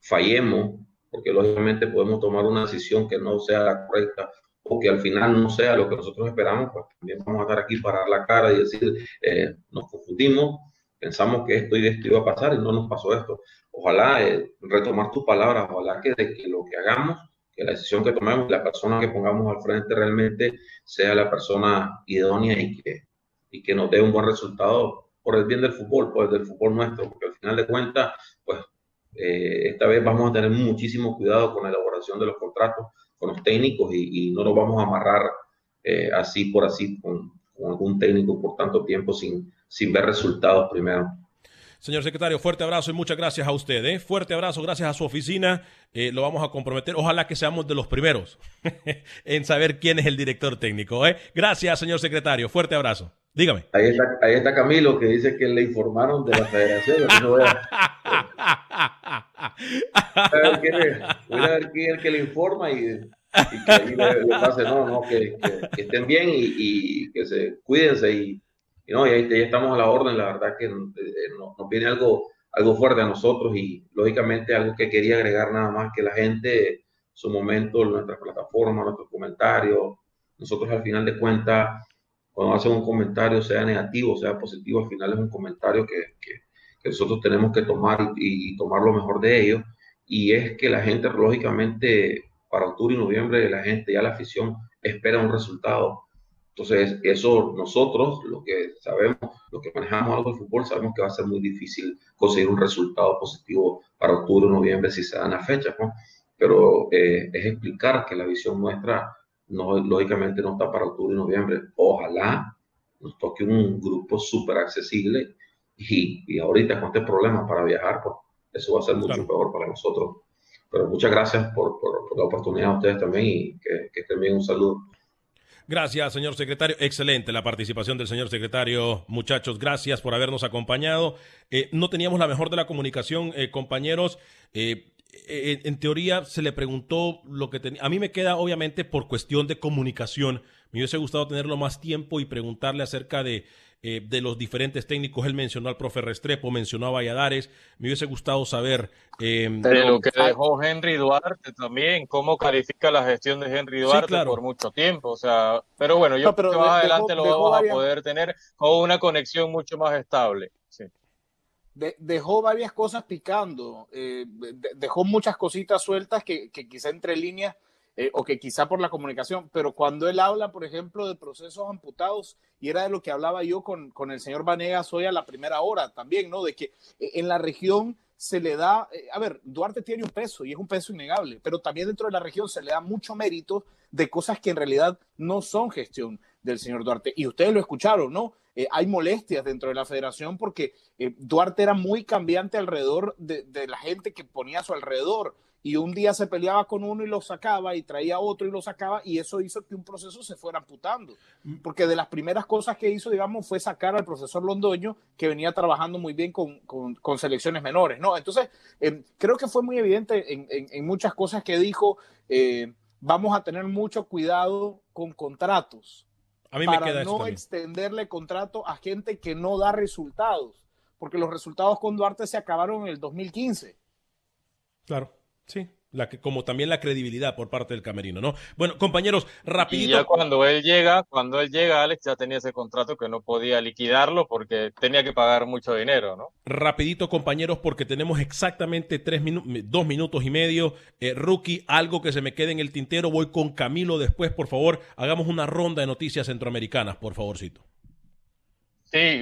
fallemos, porque lógicamente podemos tomar una decisión que no sea la correcta o que al final no sea lo que nosotros esperamos, pues también vamos a estar aquí para dar la cara y decir, nos confundimos, pensamos que esto y esto iba a pasar y no nos pasó esto. Ojalá eh, retomar tus palabras, ojalá que, de que lo que hagamos, que la decisión que tomemos, la persona que pongamos al frente realmente sea la persona idónea y que, y que nos dé un buen resultado por el bien del fútbol, por el del fútbol nuestro, porque al final de cuentas, pues eh, esta vez vamos a tener muchísimo cuidado con la elaboración de los contratos, con los técnicos y, no nos vamos a amarrar eh, así por así con, con algún técnico por tanto tiempo sin, sin ver resultados primero. Señor secretario, fuerte abrazo y muchas gracias a usted. ¿eh? Fuerte abrazo, gracias a su oficina. Eh, lo vamos a comprometer. Ojalá que seamos de los primeros en saber quién es el director técnico. ¿eh? Gracias, señor secretario. Fuerte abrazo. Dígame. Ahí está, ahí está Camilo que dice que le informaron de la federación. voy, a, ver quién es, voy a ver quién es el que le informa y, y que ahí le, pase, no, no, que, que, estén bien y, y que se cuídense y y no, y ahí, estamos a la orden, la verdad que eh, nos, viene algo, algo fuerte a nosotros y lógicamente algo que quería agregar nada más que la gente, su momento, nuestra plataforma, nuestros comentarios, nosotros al final de cuentas, cuando hacen un comentario, sea negativo, sea positivo, al final es un comentario que, que, nosotros tenemos que tomar y, tomar lo mejor de ellos. Y es que la gente, lógicamente, para octubre y noviembre, la gente, ya la afición espera un resultado. Entonces, eso nosotros, lo que sabemos, lo que manejamos algo de fútbol, sabemos que va a ser muy difícil conseguir un resultado positivo para octubre o noviembre si se dan las fechas, ¿no? Pero eh, es explicar que la visión nuestra, no, lógicamente, no está para octubre y noviembre. Ojalá nos toque un grupo súper accesible y, y, ahorita con este problema para viajar, pues eso va a ser mucho peor para nosotros. Pero muchas gracias por, por, por, la oportunidad a ustedes también y que, que estén bien. Un saludo. Gracias, señor secretario. Excelente la participación del señor secretario. Muchachos, gracias por habernos acompañado. Eh, no teníamos la mejor de la comunicación, eh, compañeros. Eh, en teoría se le preguntó lo que tenía. A mí me queda, obviamente, por cuestión de comunicación. Me hubiese gustado tenerlo más tiempo y preguntarle acerca de eh, de los diferentes técnicos. Él mencionó al profe Restrepo, mencionó a Valladares. Me hubiese gustado saber. Eh, de lo que dejó Henry Duarte también, cómo califica la gestión de Henry Duarte por mucho tiempo. O sea, pero bueno, yo creo que más adelante lo vamos a poder tener con una conexión mucho más estable. Sí. dejó varias cosas picando, eh, dejó muchas cositas sueltas que, que quizá entre líneas eh, o que quizá por la comunicación, pero cuando él habla, por ejemplo, de procesos amputados, y era de lo que hablaba yo con, con el señor Vanegas hoy a la primera hora también, ¿no? De que eh, en la región se le da, eh, a ver, Duarte tiene un peso y es un peso innegable, pero también dentro de la región se le da mucho mérito de cosas que en realidad no son gestión del señor Duarte. Y ustedes lo escucharon, ¿no? hay molestias dentro de la federación porque Duarte era muy cambiante alrededor de, de, la gente que ponía a su alrededor y un día se peleaba con uno y lo sacaba y traía otro y lo sacaba y eso hizo que un proceso se fuera amputando. Mm. Porque de las primeras cosas que hizo, digamos, fue sacar al profesor Londoño que venía trabajando muy bien con, con, selecciones menores, ¿no? Entonces, em, creo que fue muy evidente en, en, muchas cosas que dijo, eh, vamos a tener mucho cuidado con contratos. A mí para me queda no extenderle contrato a gente que no da resultados, porque los resultados con Duarte se acabaron en el 2015. Claro. Sí, la que, como también la credibilidad por parte del camerino, ¿no? Bueno, compañeros, rapidito. Y ya cuando él llega, cuando él llega, Alex ya tenía ese contrato que no podía liquidarlo porque tenía que pagar mucho dinero, ¿no? Rapidito, compañeros, porque tenemos exactamente tres minutos, dos minutos y medio. Eh, rookie, algo que se me quede en el tintero. Voy con Camilo después, por favor. Hagamos una ronda de noticias centroamericanas, por favorcito.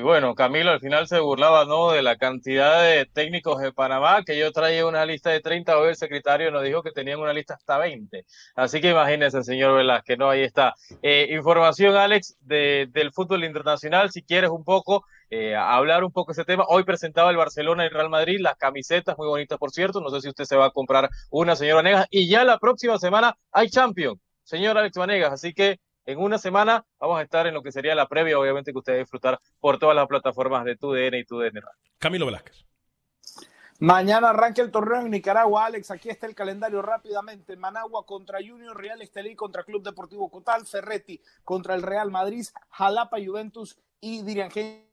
Sí, bueno, Camilo al final se burlaba, ¿no? De la cantidad de técnicos de Panamá, que yo traía una lista de 30, hoy el secretario nos dijo que tenían una lista hasta 20. Así que imagínese, señor Velázquez, ¿no? Ahí está. Eh, información, Alex, de, del fútbol internacional, si quieres un poco eh, hablar un poco ese tema. Hoy presentaba el Barcelona y el Real Madrid, las camisetas muy bonitas, por cierto. No sé si usted se va a comprar una, señor Vanegas. Y ya la próxima semana hay Champions, señor Alex Vanegas. Así que en una semana vamos a estar en lo que sería la previa, obviamente que ustedes disfrutar por todas las plataformas de TUDN y TUDN Camilo Velázquez. Mañana arranca el torneo en Nicaragua, Alex. Aquí está el calendario rápidamente. Managua contra Junior, Real Estelí contra Club Deportivo Cotal, Ferretti contra el Real Madrid, Jalapa, Juventus y Diriangén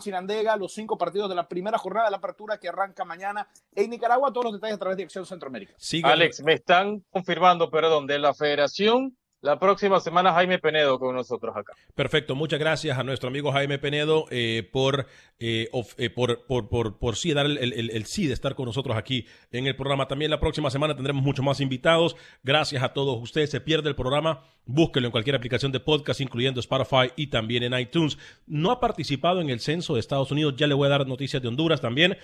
Chinandega, los cinco partidos de la primera jornada de la apertura que arranca mañana en Nicaragua. Todos los detalles a través de Acción Centroamérica. Alex, me están confirmando, perdón, de la Federación la próxima semana Jaime Penedo con nosotros acá. Perfecto, muchas gracias a nuestro amigo Jaime Penedo eh, por, eh, eh, por, por, por, por, sí dar el, el, sí de estar con nosotros aquí en el programa. También la próxima semana tendremos muchos más invitados. Gracias a todos ustedes. Se pierde el programa, búsquelo en cualquier aplicación de podcast, incluyendo Spotify y también en iTunes. No ha participado en el censo de Estados Unidos, ya le voy a dar noticias de Honduras también.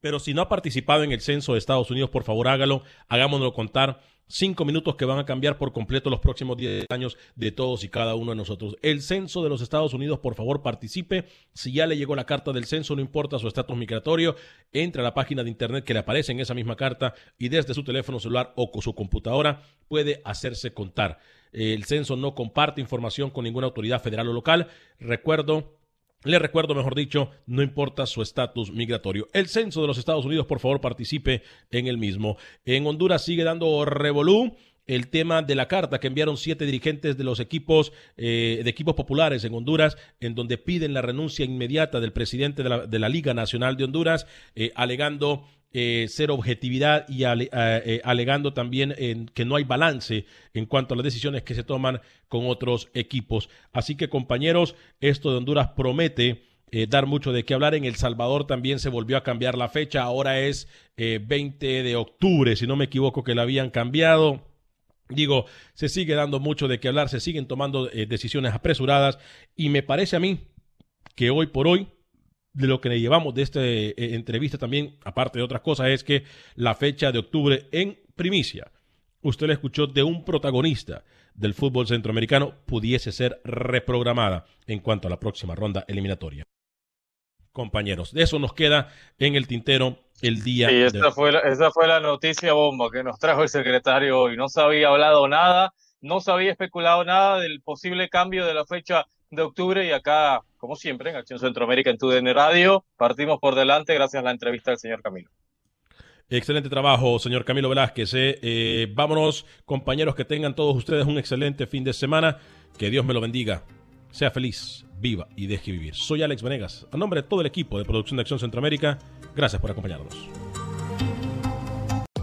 Pero si no ha participado en el censo de Estados Unidos, por favor hágalo, hagámonos contar cinco minutos que van a cambiar por completo los próximos 10 años de todos y cada uno de nosotros. El censo de los Estados Unidos, por favor, participe. Si ya le llegó la carta del censo, no importa su estatus migratorio, entre a la página de internet que le aparece en esa misma carta y desde su teléfono celular o con su computadora puede hacerse contar. El censo no comparte información con ninguna autoridad federal o local. Recuerdo le recuerdo, mejor dicho, no importa su estatus migratorio. El censo de los Estados Unidos, por favor, participe en el mismo. En Honduras sigue dando revolú el tema de la carta que enviaron siete dirigentes de los equipos eh, de equipos populares en Honduras, en donde piden la renuncia inmediata del presidente de la, Liga Nacional de Honduras, eh, alegando eh, ser objetividad y alegando también que no hay balance en cuanto a las decisiones que se toman con otros equipos. Así que compañeros, esto de Honduras promete dar mucho de qué hablar. En El Salvador también se volvió a cambiar la fecha, ahora es 20 de octubre, si no me equivoco que la habían cambiado Digo, se sigue dando mucho de qué hablar, se siguen tomando eh, decisiones apresuradas y me parece a mí que hoy por hoy de lo que le llevamos de esta eh, entrevista también, aparte de otras cosas, es que la fecha de octubre en primicia, usted le escuchó de un protagonista del fútbol centroamericano, pudiese ser reprogramada en cuanto a la próxima ronda eliminatoria. Compañeros, de eso nos queda en el tintero el día. Sí, esa, fue la, esa fue la noticia bomba que nos trajo el secretario hoy. No se había hablado nada, no se había especulado nada del posible cambio de la fecha de octubre y acá, como siempre, en Acción Centroamérica en TUDN Radio, partimos por delante gracias a la entrevista del señor Camilo. Excelente trabajo, señor Camilo Velázquez. Eh. Eh, vámonos, compañeros, que tengan todos ustedes un excelente fin de semana. Que Dios me lo bendiga. Sea feliz, viva y deje vivir. Soy Alex Venegas. A nombre de todo el equipo de producción de Acción Centroamérica, gracias por acompañarnos.